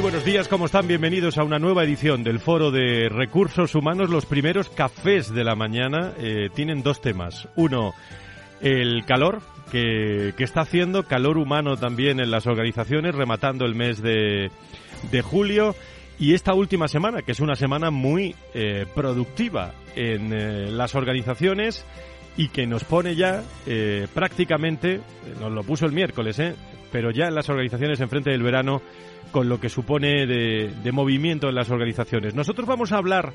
Muy buenos días, ¿cómo están? Bienvenidos a una nueva edición del Foro de Recursos Humanos. Los primeros cafés de la mañana eh, tienen dos temas. Uno, el calor que, está haciendo, calor humano también en las organizaciones, rematando el mes de, julio. Y esta última semana, que es una semana muy eh, productiva en eh, las organizaciones y que nos pone ya prácticamente, nos lo puso el miércoles, pero ya en las organizaciones enfrente del verano con lo que supone de, movimiento en las organizaciones. Nosotros vamos a hablar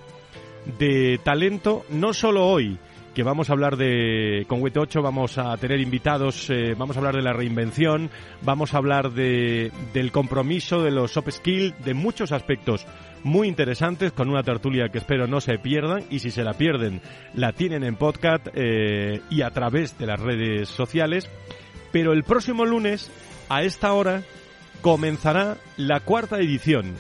de talento no solo hoy, que vamos a hablar de, con Wete 8 vamos a tener invitados, eh, vamos a hablar de la reinvención, vamos a hablar de, del compromiso, de los soft skills, de muchos aspectos muy interesantes con una tertulia que espero no se pierdan y si se la pierden la tienen en podcast eh, y a través de las redes sociales. Pero el próximo lunes, a esta hora, comenzará la cuarta edición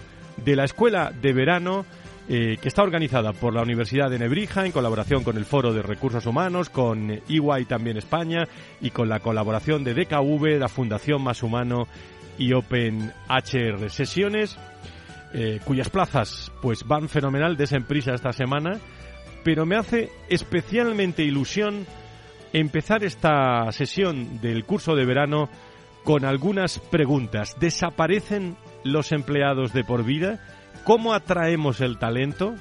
de la Escuela de Verano eh, que está organizada por la Universidad de Nebrija en colaboración con el Foro de Recursos Humanos, con EY también España y con la colaboración de DKV, la Fundación Más Humano y Open HR. Sesiones eh, cuyas plazas pues van fenomenal de prisa esta semana, pero me hace especialmente ilusión empezar esta sesión del curso de verano con algunas preguntas. ¿Desaparecen los empleados de por vida? ¿Cómo atraemos el talento?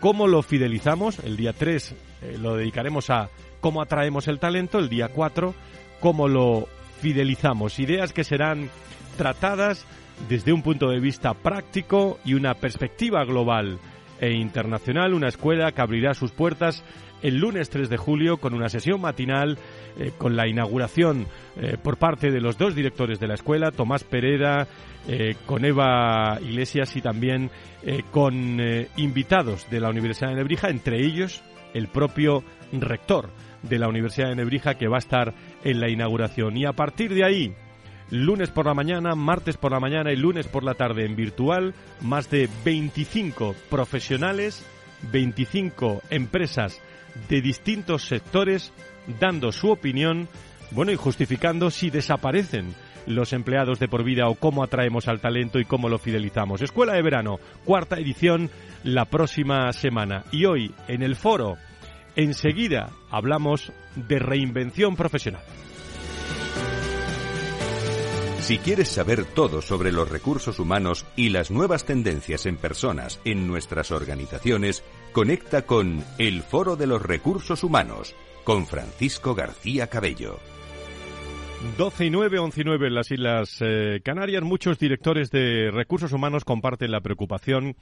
¿Cómo lo fidelizamos? El día 3 eh, lo dedicaremos a cómo atraemos el talento, el día 4 cómo lo fidelizamos. Ideas que serán tratadas desde un punto de vista práctico y una perspectiva global e internacional, una escuela que abrirá sus puertas el lunes 3 de julio con una sesión matinal eh, con la inauguración eh, por parte de los dos directores de la escuela, Tomás Pereda, eh, con Eva Iglesias y también con invitados de la Universidad de Nebrija, entre ellos el propio rector de la Universidad de Nebrija que va a estar en la inauguración. Y a partir de ahí, lunes por la mañana, martes por la mañana y lunes por la tarde en virtual, más de 25 profesionales, 25 empresas de distintos sectores dando su opinión, bueno, y justificando si desaparecen los empleados de por vida o cómo atraemos al talento y cómo lo fidelizamos. Escuela de Verano, cuarta edición la próxima semana. Y hoy, en el foro, enseguida hablamos de reinvención profesional. Si quieres saber todo sobre los recursos humanos y las nuevas tendencias en personas en nuestras organizaciones, conecta con El Foro de los Recursos Humanos con Francisco García Cabello. 12 y 9, 11 y 9 en las Islas eh, Canarias. Muchos directores de recursos humanos comparten la preocupación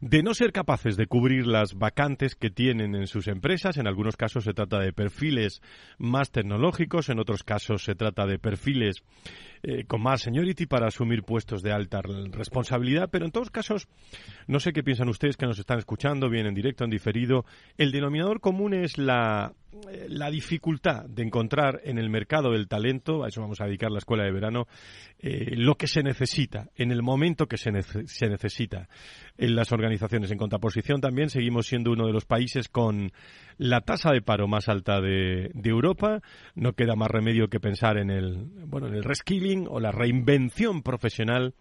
de no ser capaces de cubrir las vacantes que tienen en sus empresas. En algunos casos se trata de perfiles más tecnológicos, en otros casos se trata de perfiles eh, con más seniority para asumir puestos de alta responsabilidad, pero en todos casos, no sé qué piensan ustedes que nos están escuchando, bien en directo, en diferido, el denominador común es la, la dificultad de encontrar en el mercado del talento, a eso vamos a dedicar la escuela de verano, eh, lo que se necesita, en el momento que se, se necesita en las organizaciones. En contraposición también seguimos siendo uno de los países con la tasa de paro más alta de, Europa. No queda más remedio que pensar en el, bueno, en el reskilling o la reinvención profesional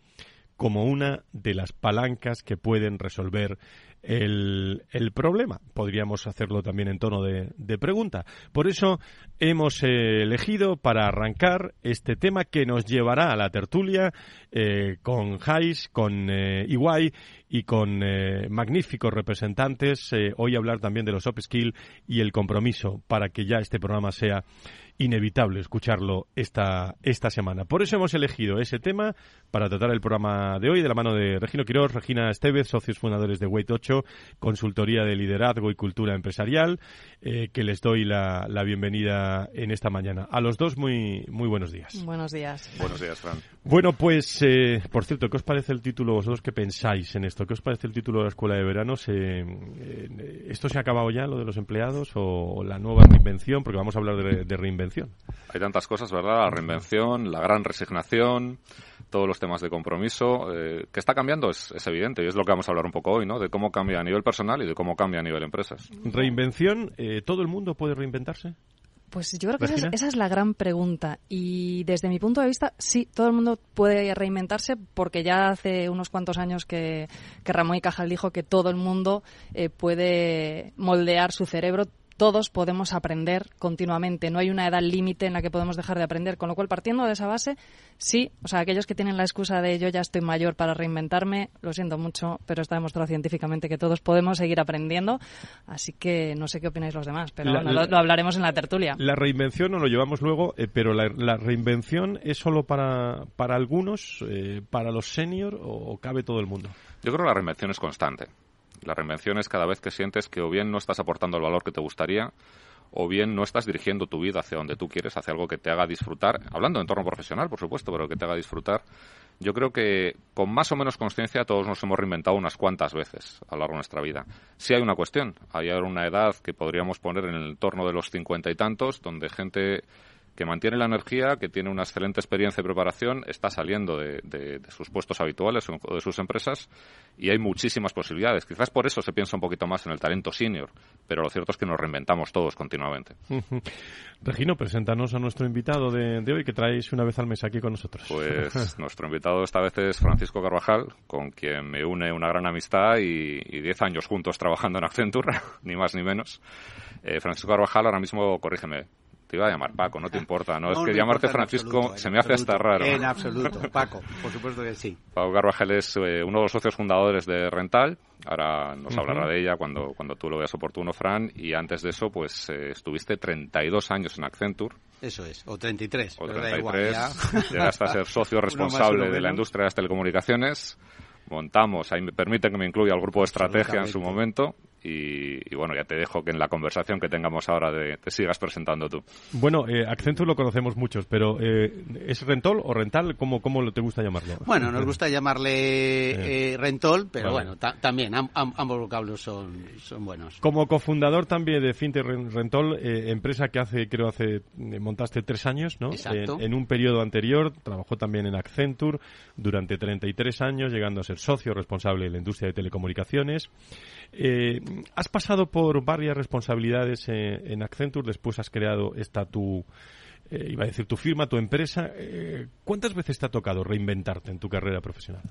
como una de las palancas que pueden resolver el, problema. Podríamos hacerlo también en tono de, pregunta. Por eso hemos elegido para arrancar este tema que nos llevará a la tertulia eh, con Hais, con eh, Iguay y con eh, magníficos representantes. Eh, hoy hablar también de los upskill y el compromiso para que ya este programa sea inevitable escucharlo esta, esta semana. Por eso hemos elegido ese tema para tratar el programa de hoy de la mano de Regino Quiroz, Regina Estevez, socios fundadores de Weight 8, consultoría de liderazgo y cultura empresarial, eh, que les doy la, la, bienvenida en esta mañana. A los dos, muy, muy buenos días. Buenos días. Buenos días, Fran. Bueno, pues, eh, por cierto, ¿qué os parece el título, vosotros qué pensáis en esto? ¿Qué os parece el título de la Escuela de Verano? ¿Se, eh, ¿Esto se ha acabado ya, lo de los empleados, o, o la nueva reinvención? Porque vamos a hablar de, de reinvención. Hay tantas cosas, ¿verdad? La reinvención, la gran resignación, todos los temas de compromiso. Eh, que está cambiando es, es, evidente y es lo que vamos a hablar un poco hoy, ¿no? De cómo cambia a nivel personal y de cómo cambia a nivel empresas. ¿Reinvención? Eh, ¿Todo el mundo puede reinventarse? Pues yo creo que esa es, esa es, la gran pregunta. Y desde mi punto de vista, sí, todo el mundo puede reinventarse porque ya hace unos cuantos años que, que Ramón y Cajal dijo que todo el mundo eh, puede moldear su cerebro todos podemos aprender continuamente. No hay una edad límite en la que podemos dejar de aprender. Con lo cual, partiendo de esa base, sí, o sea, aquellos que tienen la excusa de yo ya estoy mayor para reinventarme, lo siento mucho, pero está demostrado científicamente que todos podemos seguir aprendiendo. Así que no sé qué opináis los demás, pero la, bueno, lo, lo, hablaremos en la tertulia. La reinvención no lo llevamos luego, eh, pero la, la, reinvención es solo para, para algunos, eh, para los senior o, o cabe todo el mundo. Yo creo que la reinvención es constante. La reinvención es cada vez que sientes que o bien no estás aportando el valor que te gustaría o bien no estás dirigiendo tu vida hacia donde tú quieres, hacia algo que te haga disfrutar, hablando de entorno profesional, por supuesto, pero que te haga disfrutar. Yo creo que con más o menos conciencia todos nos hemos reinventado unas cuantas veces a lo largo de nuestra vida. Sí hay una cuestión, hay una edad que podríamos poner en el entorno de los cincuenta y tantos, donde gente que mantiene la energía, que tiene una excelente experiencia y preparación, está saliendo de, de, de, sus puestos habituales o de sus empresas y hay muchísimas posibilidades. Quizás por eso se piensa un poquito más en el talento senior, pero lo cierto es que nos reinventamos todos continuamente. Regino, preséntanos a nuestro invitado de, de, hoy que traéis una vez al mes aquí con nosotros. Pues nuestro invitado esta vez es Francisco Carvajal, con quien me une una gran amistad y, y diez años juntos trabajando en Accenture, ni más ni menos. Eh, Francisco Carvajal ahora mismo, corrígeme, te iba a llamar Paco, no te importa, ¿no? no es que llamarte Francisco absoluto, se me hace hasta raro. En absoluto, Paco, por supuesto que sí. Paco Carvajal es eh, uno de los socios fundadores de Rental, ahora nos uh -huh. hablará de ella cuando, cuando tú lo veas oportuno, Fran, y antes de eso, pues eh, estuviste 32 años en Accenture. Eso es, o 33. O 33, igual, llegaste a ser socio responsable de la industria de las telecomunicaciones montamos, ahí me permiten que me incluya al grupo de estrategia en su momento y, y, bueno, ya te dejo que en la conversación que tengamos ahora de, te sigas presentando tú. Bueno, eh, Accenture lo conocemos muchos, pero eh, ¿es Rentol o Rental? ¿Cómo, ¿Cómo te gusta llamarlo? Bueno, nos gusta llamarle eh, Rentol, pero vale. bueno, también am am ambos vocablos son, son buenos. Como cofundador también de Fintech Rentol, eh, empresa que hace, creo, hace montaste tres años, ¿no? Exacto. En, en un periodo anterior, trabajó también en Accenture durante 33 años, llegando a ser socio responsable de la industria de telecomunicaciones. Eh, has pasado por varias responsabilidades eh, en Accenture, después has creado esta tu, eh, iba a decir, tu firma, tu empresa. Eh, ¿Cuántas veces te ha tocado reinventarte en tu carrera profesional?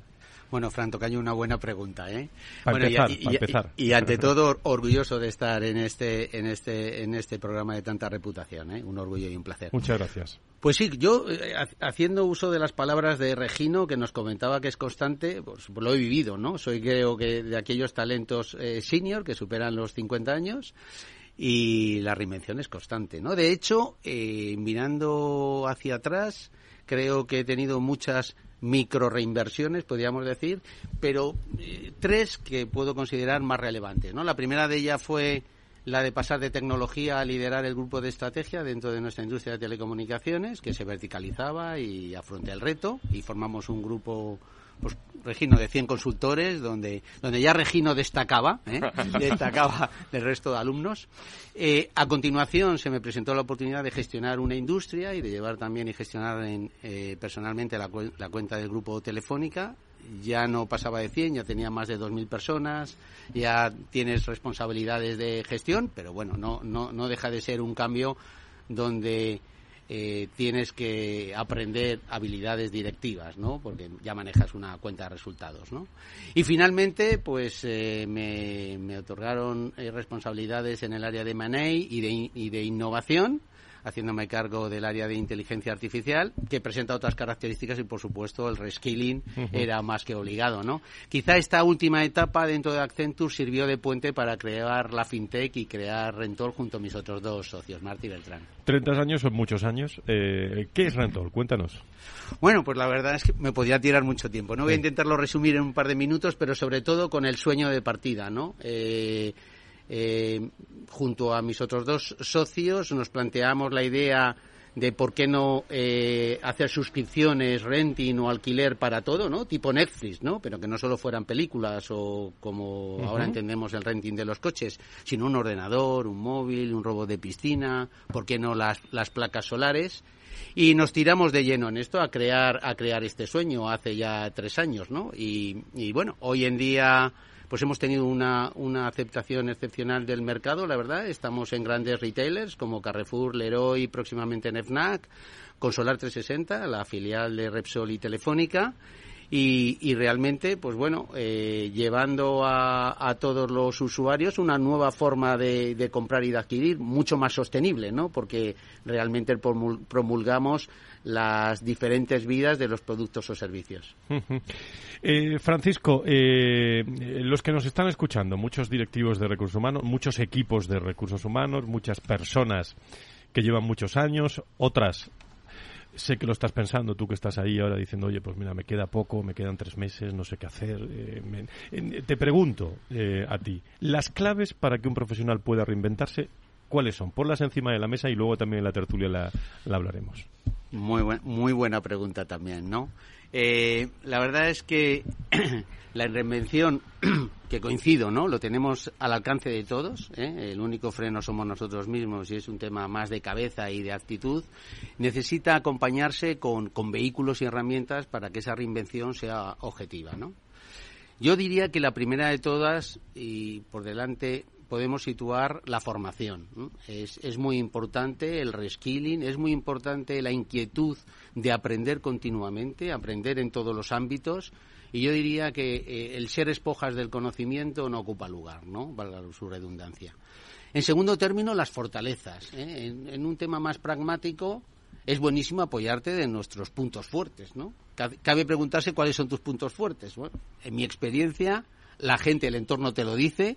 Bueno, Fran Tocayo, una buena pregunta, ¿eh? Para bueno, empezar, y, y, para empezar. Y, y, ante todo, orgulloso de estar en este, en este, en este programa de tanta reputación, ¿eh? Un orgullo y un placer. Muchas gracias. Pues sí, yo, eh, haciendo uso de las palabras de Regino, que nos comentaba que es constante, pues lo he vivido, ¿no? Soy, creo que, de aquellos talentos eh, senior que superan los 50 años y la reinvención es constante, ¿no? De hecho, eh, mirando hacia atrás, creo que he tenido muchas micro reinversiones, podríamos decir, pero eh, tres que puedo considerar más relevantes. ¿no? La primera de ellas fue la de pasar de tecnología a liderar el grupo de estrategia dentro de nuestra industria de telecomunicaciones, que se verticalizaba y afronté el reto y formamos un grupo pues Regino de 100 consultores, donde, donde ya Regino destacaba, ¿eh? destacaba del resto de alumnos. Eh, a continuación se me presentó la oportunidad de gestionar una industria y de llevar también y gestionar en, eh, personalmente la, la cuenta del grupo Telefónica. Ya no pasaba de 100, ya tenía más de 2.000 personas, ya tienes responsabilidades de gestión, pero bueno, no, no, no deja de ser un cambio donde eh, tienes que aprender habilidades directivas, ¿no? Porque ya manejas una cuenta de resultados, ¿no? Y finalmente, pues eh, me, me, otorgaron eh, responsabilidades en el área de M&A y de, y de innovación haciéndome cargo del área de inteligencia artificial, que presenta otras características y, por supuesto, el reskilling era más que obligado, ¿no? Quizá esta última etapa dentro de Accenture sirvió de puente para crear la FinTech y crear Rentol junto a mis otros dos socios, Martí y Beltrán. 30 años son muchos años. Eh, ¿Qué es Rentol? Cuéntanos. Bueno, pues la verdad es que me podía tirar mucho tiempo. No voy a intentarlo resumir en un par de minutos, pero sobre todo con el sueño de partida, ¿no? Eh, eh, junto a mis otros dos socios nos planteamos la idea de por qué no eh, hacer suscripciones, renting o alquiler para todo, ¿no? Tipo Netflix, ¿no? Pero que no solo fueran películas o como ahora entendemos el renting de los coches, sino un ordenador, un móvil, un robot de piscina, ¿por qué no las, las placas solares? Y nos tiramos de lleno en esto a crear, a crear este sueño hace ya tres años, ¿no? Y, y bueno, hoy en día pues hemos tenido una, una aceptación excepcional del mercado, la verdad. Estamos en grandes retailers como Carrefour, Leroy, próximamente en Consolar 360, la filial de Repsol y Telefónica. Y, realmente, pues bueno, eh, llevando a, a, todos los usuarios una nueva forma de, de, comprar y de adquirir, mucho más sostenible, ¿no? Porque realmente promulgamos las diferentes vidas de los productos o servicios. eh, Francisco, eh, los que nos están escuchando, muchos directivos de recursos humanos, muchos equipos de recursos humanos, muchas personas que llevan muchos años, otras sé que lo estás pensando, tú que estás ahí ahora diciendo, oye, pues mira, me queda poco, me quedan tres meses, no sé qué hacer. Eh, te pregunto eh, a ti, las claves para que un profesional pueda reinventarse, ¿cuáles son? Ponlas encima de la mesa y luego también en la tertulia la, la hablaremos. Muy, buen, muy buena pregunta también, ¿no? Eh, la verdad es que la reinvención, que coincido, ¿no? Lo tenemos al alcance de todos. ¿eh? El único freno somos nosotros mismos y es un tema más de cabeza y de actitud. Necesita acompañarse con, con vehículos y herramientas para que esa reinvención sea objetiva, ¿no? Yo diría que la primera de todas, y por delante podemos situar la formación. Es, muy importante el reskilling, es muy importante la inquietud de aprender continuamente, aprender en todos los ámbitos. Y yo diría que eh, el ser espojas del conocimiento no ocupa lugar, ¿no? Valga su redundancia. En segundo término, las fortalezas. ¿eh? En, en, un tema más pragmático, es buenísimo apoyarte de nuestros puntos fuertes, ¿no? Cabe preguntarse cuáles son tus puntos fuertes. Bueno, en mi experiencia, la gente, el entorno te lo dice,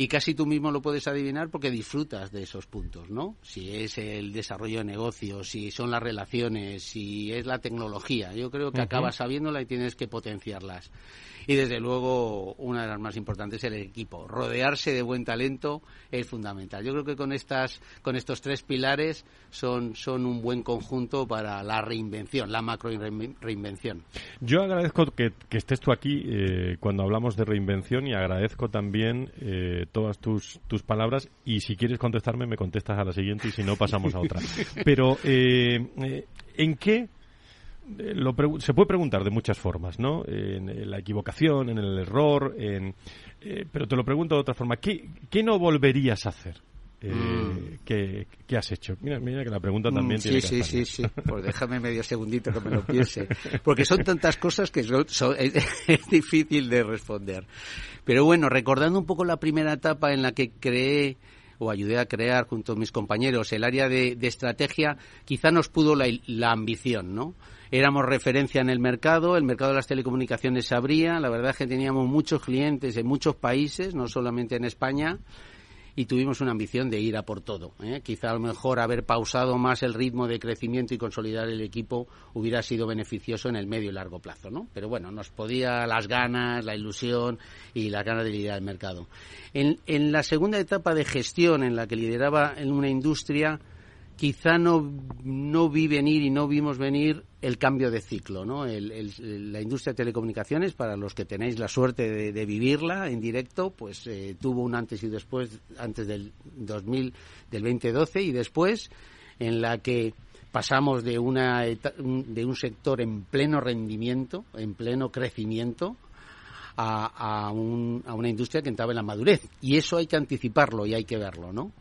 y casi tú mismo lo puedes adivinar porque disfrutas de esos puntos, ¿no? Si es el desarrollo de negocios, si son las relaciones, si es la tecnología. Yo creo que uh -huh. acabas sabiéndola y tienes que potenciarlas. Y desde luego, una de las más importantes es el equipo. Rodearse de buen talento es fundamental. Yo creo que con estas, con estos tres pilares son, son un buen conjunto para la reinvención, la macro reinvención. Yo agradezco que, que estés tú aquí eh, cuando hablamos de reinvención y agradezco también eh, todas tus, tus palabras y si quieres contestarme me contestas a la siguiente y si no pasamos a otra. Pero eh, ¿en qué lo se puede preguntar de muchas formas, ¿no? En la equivocación, en el error, en, eh, pero te lo pregunto de otra forma. ¿Qué, qué no volverías a hacer? Eh, mm. ¿qué, ¿qué, has hecho? Mira, mira que la pregunta también mm, tiene sí, que sí, sí, sí. Pues déjame medio segundito que me lo piense. Porque son tantas cosas que son, son, es, es difícil de responder. Pero bueno, recordando un poco la primera etapa en la que creé o ayudé a crear junto a mis compañeros el área de, de estrategia, quizá nos pudo la, la ambición, ¿no? éramos referencia en el mercado, el mercado de las telecomunicaciones se abría, la verdad es que teníamos muchos clientes en muchos países, no solamente en España, y tuvimos una ambición de ir a por todo. ¿eh? Quizá a lo mejor haber pausado más el ritmo de crecimiento y consolidar el equipo hubiera sido beneficioso en el medio y largo plazo, ¿no? Pero bueno, nos podía las ganas, la ilusión y las ganas de liderar el mercado. En, en la segunda etapa de gestión en la que lideraba en una industria, quizá no, no vi venir y no vimos venir el cambio de ciclo, ¿no? El, el, la industria de telecomunicaciones, para los que tenéis la suerte de, de vivirla en directo, pues eh, tuvo un antes y después, antes del 2000, del 2012 y después, en la que pasamos de, una, de un sector en pleno rendimiento, en pleno crecimiento, a, a, un, a una industria que entraba en la madurez. Y eso hay que anticiparlo y hay que verlo, ¿no?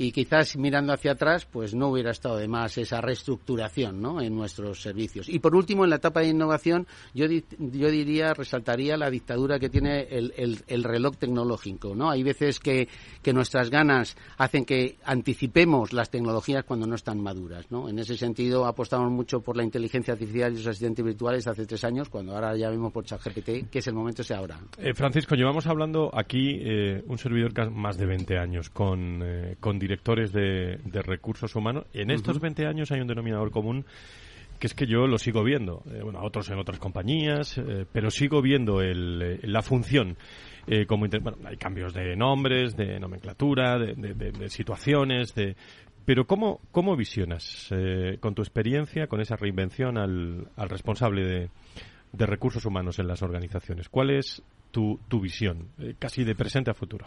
Y quizás mirando hacia atrás, pues no hubiera estado de más esa reestructuración ¿no? en nuestros servicios. Y por último, en la etapa de innovación, yo, yo diría, resaltaría la dictadura que tiene el, el, reloj tecnológico. ¿no? Hay veces que, que, nuestras ganas hacen que anticipemos las tecnologías cuando no están maduras. ¿no? En ese sentido, apostamos mucho por la inteligencia artificial y los asistentes virtuales hace tres años, cuando ahora ya vemos por ChatGPT, que es el momento sea ahora. Eh, Francisco, llevamos hablando aquí eh, un servidor más de 20 años con, eh, con directores de, recursos humanos. En estos 20 años hay un denominador común que es que yo lo sigo viendo, eh, bueno, otros en otras compañías, eh, pero sigo viendo el, eh, la función. como bueno, hay cambios de nombres, de nomenclatura, de, situaciones, de, pero ¿cómo, cómo visionas con tu experiencia, con esa reinvención al, al responsable de, de recursos humanos en las organizaciones? ¿Cuál es tu, tu visión, casi de presente a futuro?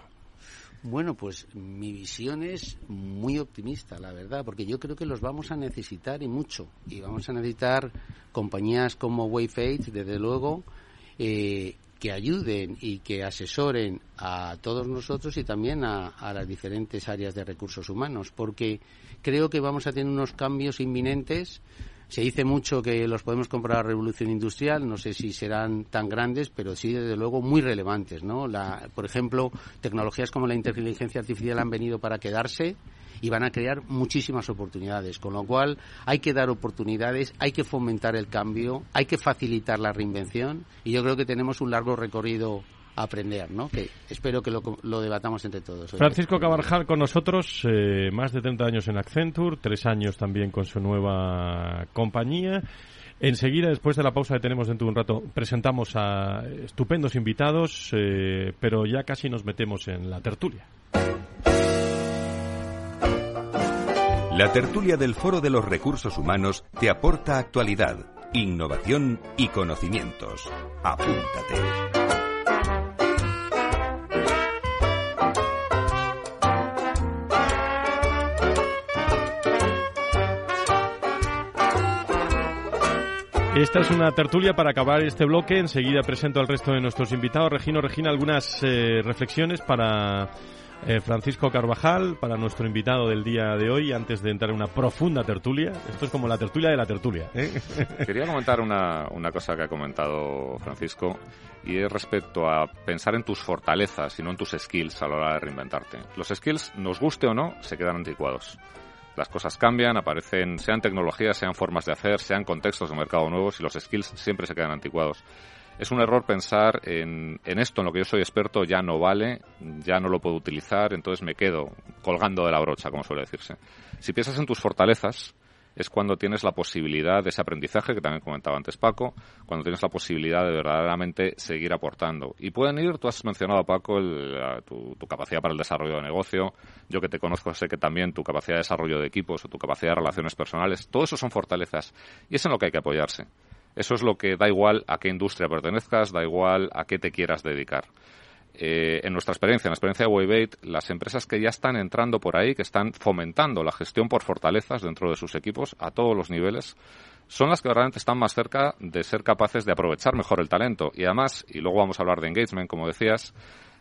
Bueno, pues mi visión es muy optimista, la verdad, porque yo creo que los vamos a necesitar y mucho. Y vamos a necesitar compañías como Wave desde luego, eh, que ayuden y que asesoren a todos nosotros y también a, a, las diferentes áreas de recursos humanos, porque creo que vamos a tener unos cambios inminentes se dice mucho que los podemos comprar a la revolución industrial, no sé si serán tan grandes, pero sí, desde luego, muy relevantes. ¿no? La, por ejemplo, tecnologías como la inteligencia artificial han venido para quedarse y van a crear muchísimas oportunidades, con lo cual hay que dar oportunidades, hay que fomentar el cambio, hay que facilitar la reinvención y yo creo que tenemos un largo recorrido aprender, ¿no? Que espero que lo, debatamos entre todos. Francisco Cabarjal con nosotros, eh, más de 30 años en Accenture, tres años también con su nueva compañía. Enseguida, después de la pausa que tenemos dentro de un rato, presentamos a estupendos invitados, eh, pero ya casi nos metemos en la tertulia. La tertulia del Foro de los Recursos Humanos te aporta actualidad, innovación y conocimientos. Apúntate. Esta es una tertulia para acabar este bloque. Enseguida presento al resto de nuestros invitados. Regino, Regina, algunas eh, reflexiones para eh, Francisco Carvajal, para nuestro invitado del día de hoy, antes de entrar en una profunda tertulia. Esto es como la tertulia de la tertulia. ¿eh? Quería comentar una, una cosa que ha comentado Francisco y es respecto a pensar en tus fortalezas y no en tus skills a la hora de reinventarte. Los skills, nos guste o no, se quedan anticuados. Las cosas cambian, aparecen, sean tecnologías, sean formas de hacer, sean contextos de mercado nuevos y los skills siempre se quedan anticuados. Es un error pensar en, esto, en lo que yo soy experto, ya no vale, ya no lo puedo utilizar, entonces me quedo colgando de la brocha, como suele decirse. Si piensas en tus fortalezas, es cuando tienes la posibilidad de ese aprendizaje que también comentaba antes Paco, cuando tienes la posibilidad de verdaderamente seguir aportando. Y pueden ir, tú has mencionado Paco, tu, capacidad para el desarrollo de negocio, yo que te conozco sé que también tu capacidad de desarrollo de equipos o tu capacidad de relaciones personales, todo eso son fortalezas y es en lo que hay que apoyarse. Eso es lo que da igual a qué industria pertenezcas, da igual a qué te quieras dedicar. Eh, en nuestra experiencia, en la experiencia de Wavebait, las empresas que ya están entrando por ahí, que están fomentando la gestión por fortalezas dentro de sus equipos a todos los niveles, son las que realmente están más cerca de ser capaces de aprovechar mejor el talento. Y además, y luego vamos a hablar de engagement, como decías,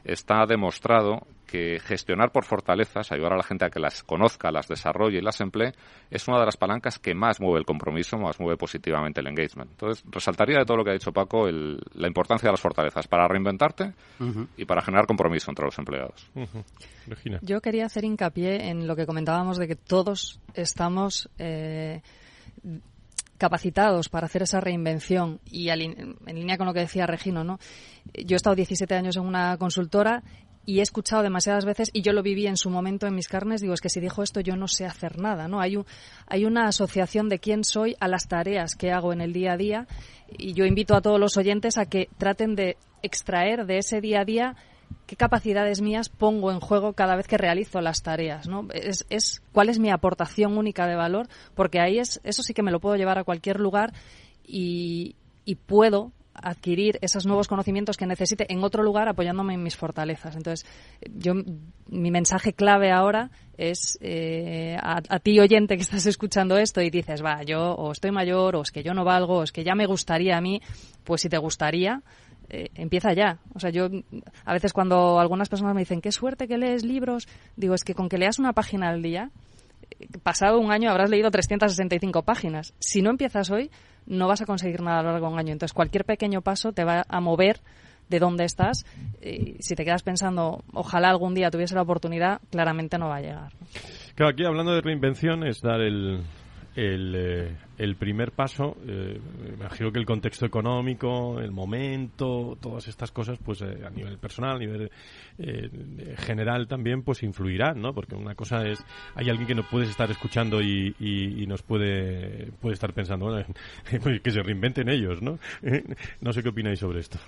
está demostrado que gestionar por fortalezas, ayudar a la gente a que las conozca, las desarrolle y las emplee, es una de las palancas que más mueve el compromiso, más mueve positivamente el engagement. Entonces, resaltaría de todo lo que ha dicho Paco la importancia de las fortalezas para reinventarte y para generar compromiso entre los empleados. Yo quería hacer hincapié en lo que comentábamos de que todos estamos eh, capacitados para hacer esa reinvención y en línea con lo que decía Regino, ¿no? Yo he estado 17 años en una consultora y he escuchado demasiadas veces y yo lo viví en su momento en mis carnes, digo, es que si dijo esto yo no sé hacer nada, ¿no? Hay, hay una asociación de quién soy a las tareas que hago en el día a día y yo invito a todos los oyentes a que traten de extraer de ese día a día qué capacidades mías pongo en juego cada vez que realizo las tareas, ¿no? Es, es cuál es mi aportación única de valor, porque ahí es, eso sí que me lo puedo llevar a cualquier lugar y, y puedo adquirir esos nuevos conocimientos que necesite en otro lugar apoyándome en mis fortalezas. Entonces, yo mi mensaje clave ahora es eh, a, a, ti oyente que estás escuchando esto y dices, va, yo o estoy mayor o es que yo no valgo o es que ya me gustaría a mí, pues si te gustaría, eh, empieza ya. O sea, yo a veces cuando algunas personas me dicen, qué suerte que lees libros, digo, es que con que leas una página al día, eh, pasado un año habrás leído 365 páginas. Si no empiezas hoy, no vas a conseguir nada a lo largo de un año. Entonces, cualquier pequeño paso te va a mover de dónde estás. si te quedas pensando, ojalá algún día tuviese la oportunidad, claramente no va a llegar. Claro, aquí hablando de reinvención es dar el, el, eh, el primer paso, eh, imagino que el contexto económico, el momento, todas estas cosas, pues eh, a nivel personal, a nivel general también, pues influirán, ¿no? Porque una cosa es, hay alguien que nos puedes estar escuchando y, y, nos puede, puede estar pensando, bueno, que se reinventen ellos, ¿no? no sé qué opináis sobre esto.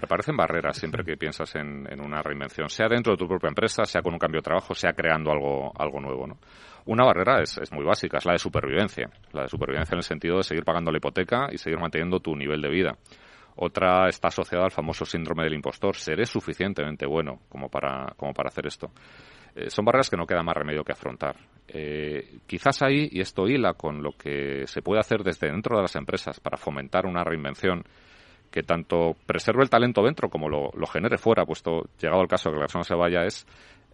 Me parecen barreras siempre que piensas en, en una reinvención, sea dentro de tu propia empresa, sea con un cambio de trabajo, sea creando algo, algo nuevo, ¿no? Una barrera es, muy básica, es la de supervivencia. La de supervivencia en el sentido de seguir pagando la hipoteca y seguir manteniendo tu nivel de vida. Otra está asociada al famoso síndrome del impostor. ¿Seré suficientemente bueno como para, como para hacer esto? Eh, son barreras que no queda más remedio que afrontar. Eh, quizás ahí, y esto hila con lo que se puede hacer desde dentro de las empresas para fomentar una reinvención que tanto preserve el talento dentro como lo, lo genere fuera, puesto llegado el caso de que la persona se vaya, es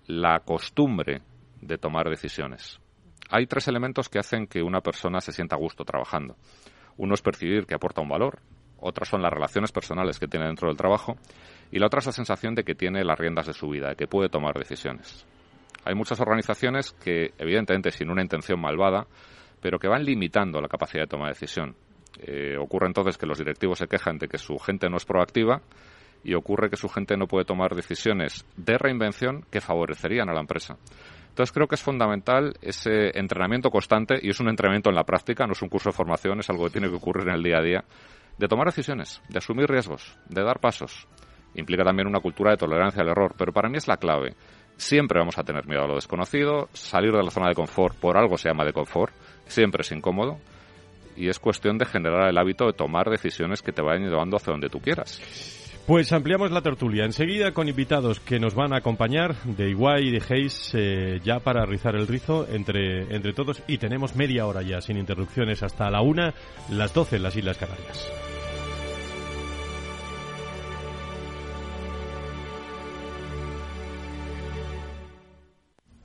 la costumbre de tomar decisiones. Hay tres elementos que hacen que una persona se sienta a gusto trabajando. Uno es percibir que aporta un valor, otras son las relaciones personales que tiene dentro del trabajo y la otra es la sensación de que tiene las riendas de su vida, de que puede tomar decisiones. Hay muchas organizaciones que, evidentemente, sin una intención malvada, pero que van limitando la capacidad de toma de decisión. Eh, ocurre entonces que los directivos se quejan de que su gente no es proactiva y ocurre que su gente no puede tomar decisiones de reinvención que favorecerían a la empresa. Entonces creo que es fundamental ese entrenamiento constante, y es un entrenamiento en la práctica, no es un curso de formación, es algo que tiene que ocurrir en el día a día, de tomar decisiones, de asumir riesgos, de dar pasos. Implica también una cultura de tolerancia al error, pero para mí es la clave. Siempre vamos a tener miedo a lo desconocido, salir de la zona de confort, por algo se llama de confort, siempre es incómodo, y es cuestión de generar el hábito de tomar decisiones que te vayan llevando hacia donde tú quieras. Pues ampliamos la tertulia enseguida con invitados que nos van a acompañar de Iguay y de Hayes eh, ya para rizar el rizo entre, entre todos y tenemos media hora ya sin interrupciones hasta la una, las doce en las Islas Canarias.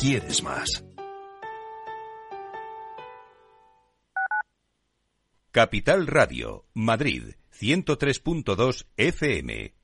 quieres más. Capital Radio, Madrid, 103.2 FM.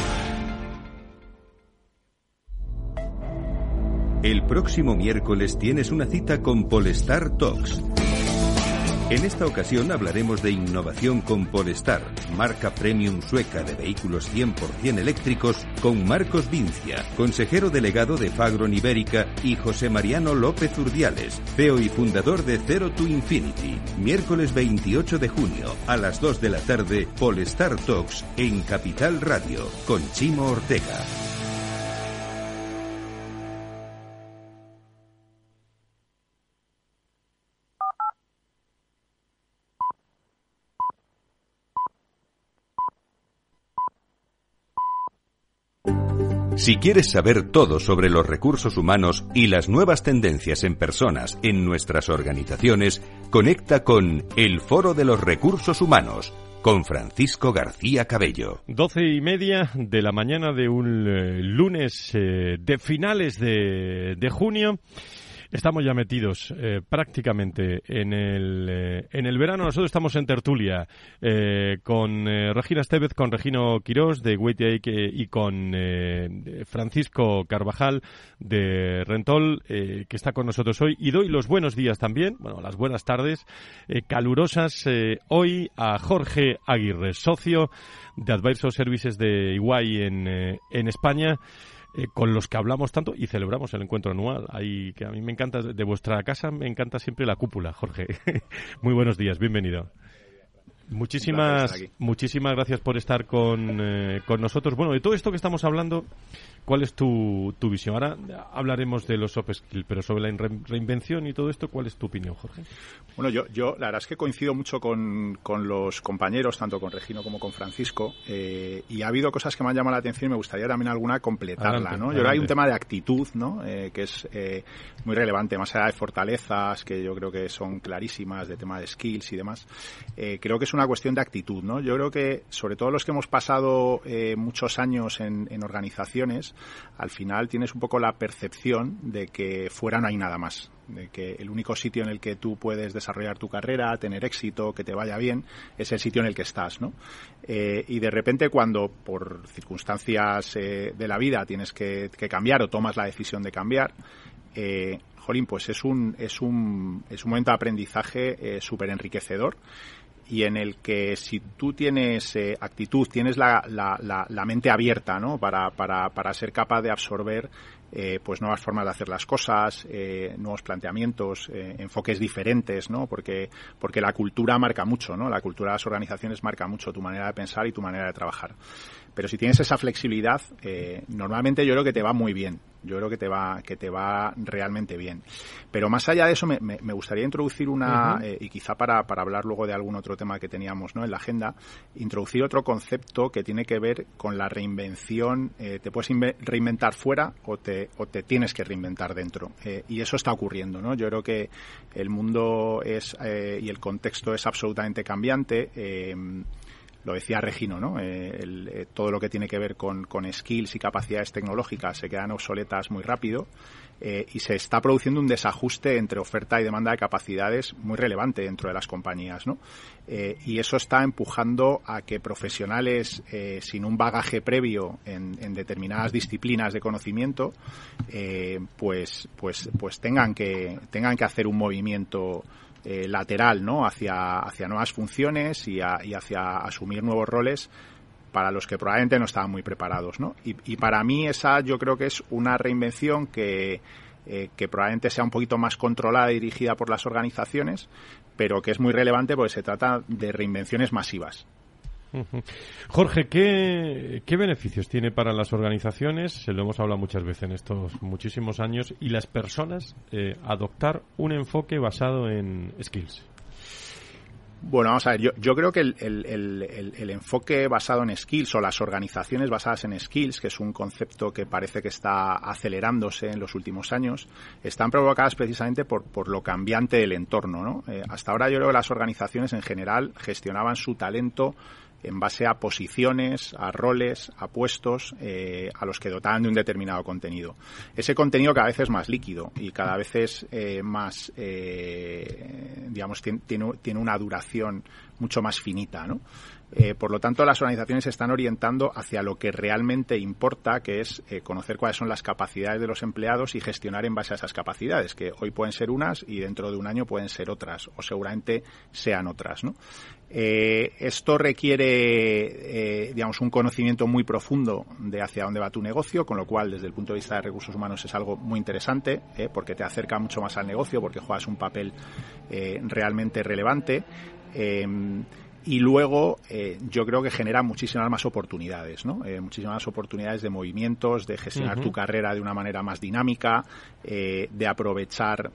El próximo miércoles tienes una cita con Polestar Talks. En esta ocasión hablaremos de innovación con Polestar, marca premium sueca de vehículos 100% eléctricos, con Marcos Vincia, consejero delegado de Fagron Ibérica, y José Mariano López Urdiales, CEO y fundador de Zero to Infinity. Miércoles 28 de junio, a las 2 de la tarde, Polestar Talks en Capital Radio, con Chimo Ortega. Si quieres saber todo sobre los recursos humanos y las nuevas tendencias en personas en nuestras organizaciones, conecta con El Foro de los Recursos Humanos con Francisco García Cabello. Doce y media de la mañana de un eh, lunes eh, de finales de, de junio. Estamos ya metidos eh, prácticamente en el, eh, en el verano. Nosotros estamos en tertulia eh, con Regina Estevez, con Regino Quirós de Wait y con Francisco Carvajal de Rentol, que está con nosotros hoy. Y doy los buenos días también, bueno, las buenas tardes calurosas hoy a Jorge Aguirre, socio de Advisor Services de Iguay en, en España. Eh, con los que hablamos tanto y celebramos el encuentro anual. Ahí, que a mí me encanta, de vuestra casa me encanta siempre la cúpula, Jorge. Muy buenos días, bienvenido. Muchísimas, muchísimas gracias por estar con, eh, con nosotros. Bueno, de todo esto que estamos hablando, ¿cuál es tu, tu visión? Ahora hablaremos de los soft skills, pero sobre la reinvención y todo esto, ¿cuál es tu opinión, Jorge? Bueno, yo, yo la verdad es que coincido mucho con, con los compañeros, tanto con Regino como con Francisco, eh, y ha habido cosas que me han llamado la atención y me gustaría también alguna completarla, ¿no? Yo creo hay un tema de actitud, ¿no? Eh, que es muy relevante, más allá de fortalezas, que yo creo que son clarísimas, de tema de skills y demás. creo que es una una cuestión de actitud, ¿no? Yo creo que, sobre todo los que hemos pasado eh, muchos años en, organizaciones, al final tienes un poco la percepción de que fuera no hay nada más, de que el único sitio en el que tú puedes desarrollar tu carrera, tener éxito, que te vaya bien, es el sitio en el que estás, ¿no? Eh, y de repente cuando por circunstancias eh, de la vida tienes que, cambiar o tomas la decisión de cambiar, jolín, pues es un, es un, es un momento de aprendizaje súper enriquecedor y en el que si tú tienes eh, actitud, tienes la, la, la, mente abierta ¿no? para, para, para ser capaz de absorber eh, pues nuevas formas de hacer las cosas, eh, nuevos planteamientos, eh, enfoques diferentes, ¿no? Porque, porque la cultura marca mucho, ¿no? La cultura de las organizaciones marca mucho tu manera de pensar y tu manera de trabajar. Pero si tienes esa flexibilidad, eh, normalmente yo creo que te va muy bien. Yo creo que te va, que te va realmente bien. Pero más allá de eso, me, me, gustaría introducir una, eh, y quizá para, para hablar luego de algún otro tema que teníamos ¿no? en la agenda, introducir otro concepto que tiene que ver con la reinvención. Eh, te puedes reinventar fuera o te, o te tienes que reinventar dentro. Eh, y eso está ocurriendo. ¿no? Yo creo que el mundo es, eh, y el contexto es absolutamente cambiante. Lo decía Regino, ¿no? Eh, eh, todo lo que tiene que ver con, con, skills y capacidades tecnológicas se quedan obsoletas muy rápido eh, y se está produciendo un desajuste entre oferta y demanda de capacidades muy relevante dentro de las compañías, ¿no? y eso está empujando a que profesionales sin un bagaje previo en, en determinadas disciplinas de conocimiento, pues, pues, pues tengan que tengan que hacer un movimiento eh, lateral ¿no? hacia, hacia nuevas funciones y, hacia asumir nuevos roles para los que probablemente no estaban muy preparados. ¿no? Y, para mí esa yo creo que es una reinvención que, eh, que probablemente sea un poquito más controlada y dirigida por las organizaciones, pero que es muy relevante porque se trata de reinvenciones masivas. Jorge, ¿qué, beneficios tiene para las organizaciones? Se lo hemos hablado muchas veces en estos muchísimos años y las personas eh, adoptar un enfoque basado en skills. Bueno, vamos a ver, yo, creo que el, enfoque basado en skills o las organizaciones basadas en skills, que es un concepto que parece que está acelerándose en los últimos años, están provocadas precisamente por, lo cambiante del entorno. ¿no? Eh, hasta ahora yo creo que las organizaciones en general gestionaban su talento en base a posiciones, a roles, a puestos eh, a los que dotaban de un determinado contenido. Ese contenido cada vez es más líquido y cada vez es eh, más, eh, digamos, tiene, tiene, una duración mucho más finita, ¿no? Eh, por lo tanto, las organizaciones se están orientando hacia lo que realmente importa, que es eh, conocer cuáles son las capacidades de los empleados y gestionar en base a esas capacidades, que hoy pueden ser unas y dentro de un año pueden ser otras, o seguramente sean otras. ¿no? Eh, esto requiere, eh, digamos, un conocimiento muy profundo de hacia dónde va tu negocio, con lo cual, desde el punto de vista de recursos humanos, es algo muy interesante, eh, porque te acerca mucho más al negocio, porque juegas un papel realmente relevante y luego eh, yo creo que genera muchísimas más oportunidades, ¿no? Eh, muchísimas más oportunidades de movimientos, de gestionar tu carrera de una manera más dinámica, eh, de aprovechar,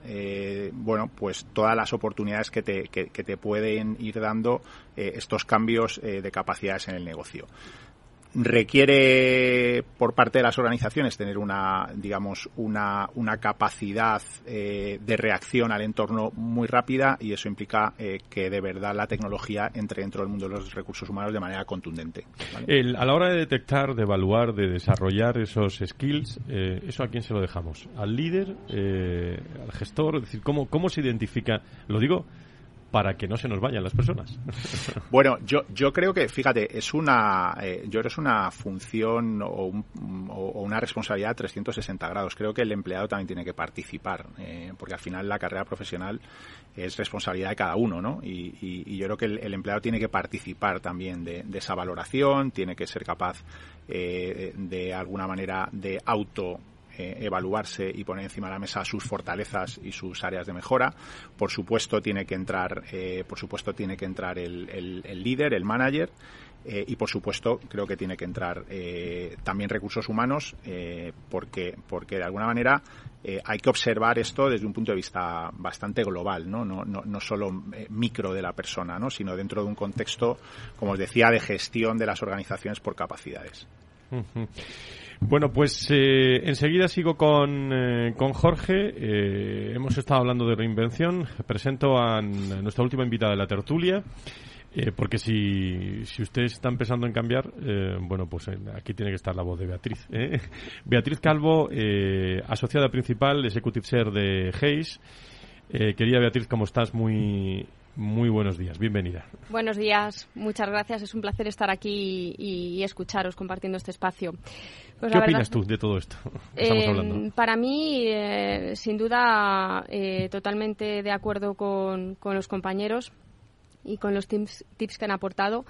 bueno, pues todas las oportunidades que te, que te pueden ir dando estos cambios de capacidades en el negocio requiere por parte de las organizaciones tener una digamos una, una capacidad eh, de reacción al entorno muy rápida y eso implica eh, que de verdad la tecnología entre dentro del mundo de los recursos humanos de manera contundente a la hora de detectar de evaluar de desarrollar esos skills eh, eso a quién se lo dejamos al líder al gestor es decir cómo cómo se identifica lo digo para que no se nos vayan las personas. Bueno, yo, yo creo que, fíjate, es una, eh, yo creo es una función o, una responsabilidad 360 grados. Creo que el empleado también tiene que participar, eh, porque al final la carrera profesional es responsabilidad de cada uno, ¿no? Y, yo creo que el, empleado tiene que participar también de, esa valoración, tiene que ser capaz eh, de alguna manera de auto eh, evaluarse y poner encima de la mesa sus fortalezas y sus áreas de mejora. Por supuesto tiene que entrar, eh, por supuesto tiene que entrar el, el, líder, el manager. Eh, y por supuesto creo que tiene que entrar también recursos humanos porque porque de alguna manera hay que observar esto desde un punto de vista bastante global no no no, no solo micro de la persona no sino dentro de un contexto como os decía de gestión de las organizaciones por capacidades bueno, pues eh, enseguida sigo con, eh, con Jorge. Eh, hemos estado hablando de reinvención. Presento a, nuestra última invitada de la tertulia. porque si, si ustedes están pensando en cambiar, bueno, pues aquí tiene que estar la voz de Beatriz. Beatriz Calvo, asociada principal, Executive Share de Hayes. querida Beatriz, ¿cómo estás? Muy, muy buenos días, bienvenida. Buenos días, muchas gracias. Es un placer estar aquí y, escucharos compartiendo este espacio. Pues ¿Qué opinas tú de todo esto estamos eh, hablando? Para mí, eh, sin duda, eh, totalmente de acuerdo con, los compañeros y con los tips, tips que han aportado.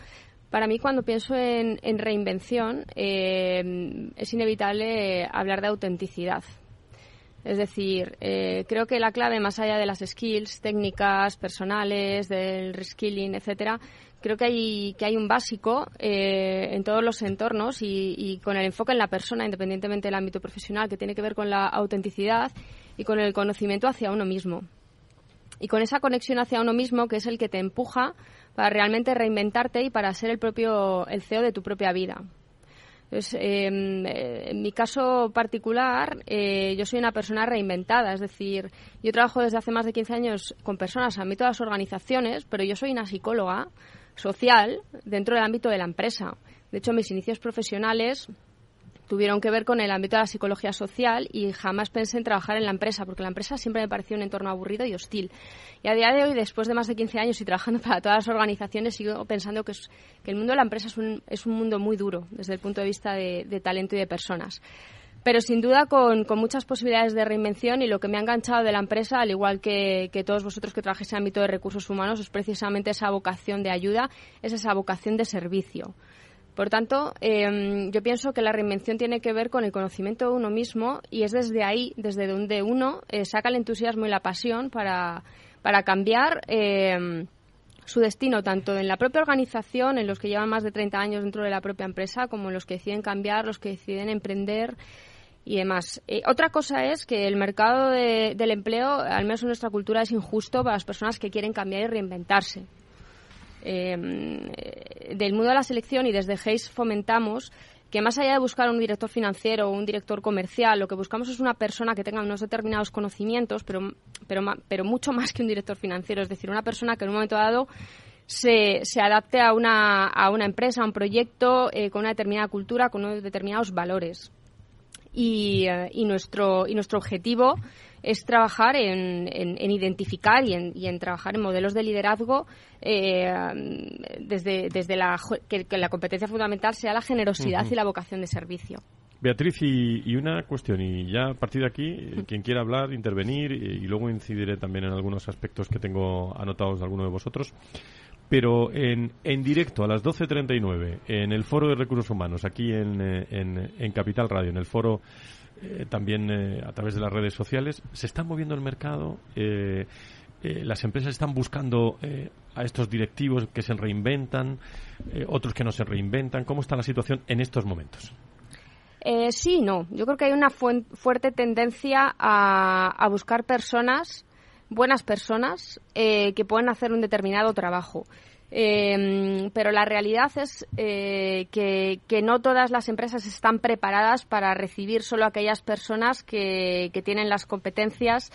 Para mí, cuando pienso en reinvención, es inevitable hablar de autenticidad. Es decir, eh, creo que la clave, más allá de las skills técnicas, personales, del reskilling, etcétera, creo que hay, que hay un básico eh, en todos los entornos y, con el enfoque en la persona, independientemente del ámbito profesional, que tiene que ver con la autenticidad y con el conocimiento hacia uno mismo. Y con esa conexión hacia uno mismo, que es el que te empuja para realmente reinventarte y para ser el propio el CEO de tu propia vida. Entonces, em, eh, en mi caso particular, eh, yo soy una persona reinventada, es decir, yo trabajo desde hace más de 15 años con personas a ámbito de las organizaciones, pero yo soy una psicóloga social dentro del ámbito de la empresa. De hecho, mis inicios profesionales tuvieron que ver con el ámbito de la psicología social y jamás pensé en trabajar en la empresa, porque la empresa siempre me pareció un entorno aburrido y hostil. Y a día de hoy, después de más de 15 años y trabajando para todas las organizaciones, sigo pensando que, el mundo de la empresa es un, es un mundo muy duro desde el punto de vista de, talento y de personas pero sin duda con, muchas posibilidades de reinvención y lo que me ha enganchado de la empresa, al igual que, que todos vosotros que trabajáis en el ámbito de recursos humanos, es precisamente esa vocación de ayuda, es esa vocación de servicio. Por tanto, em, yo pienso que la reinvención tiene que ver con el conocimiento de uno mismo y es desde ahí, desde donde uno eh, saca el entusiasmo y la pasión para, para cambiar em, su destino, tanto en la propia organización, en los que llevan más de 30 años dentro de la propia empresa, como en los que deciden cambiar, los que deciden emprender y demás. Eh, otra cosa es que el mercado del empleo, al menos en nuestra cultura, es injusto para las personas que quieren cambiar y reinventarse. Em, del mundo de la selección y desde Hayes fomentamos que más allá de buscar un director financiero o un director comercial, lo que buscamos es una persona que tenga unos determinados conocimientos, pero, pero, pero mucho más que un director financiero, es decir, una persona que en un momento dado se, se adapte a una, a una empresa, a un proyecto, eh, con una determinada cultura, con unos determinados valores. Y, y, nuestro, y nuestro objetivo es trabajar en, en, identificar y en, y en, trabajar en modelos de liderazgo eh, desde, desde la, que, la competencia fundamental sea la generosidad y la vocación de servicio. Beatriz, y, una cuestión, y ya a partir de aquí, eh, quien quiera hablar, intervenir, y, luego incidiré también en algunos aspectos que tengo anotados de alguno de vosotros, pero en, en directo a las 12.39, en el Foro de Recursos Humanos, aquí en, eh, en, en Capital Radio, en el foro eh, también eh, a través de las redes sociales. Se está moviendo el mercado. Eh, las empresas están buscando a estos directivos que se reinventan, otros que no se reinventan. ¿Cómo está la situación en estos momentos? sí, no. Yo creo que hay una fuerte tendencia a, a buscar personas, buenas personas, que puedan hacer un determinado trabajo. Eh, pero la realidad es eh, que, no todas las empresas están preparadas para recibir solo aquellas personas que, tienen las competencias